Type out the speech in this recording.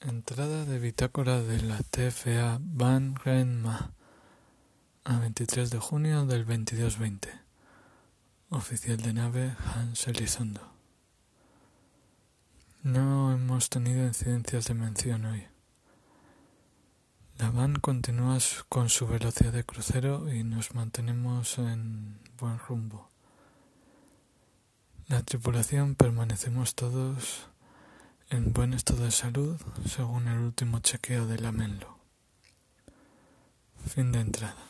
Entrada de bitácora de la TFA Van Renma a 23 de junio del 2220. Oficial de nave Hans Elizondo. No hemos tenido incidencias de mención hoy. La van continúa con su velocidad de crucero y nos mantenemos en buen rumbo. La tripulación permanecemos todos en buen estado de salud según el último chequeo de la Menlo. Fin de entrada.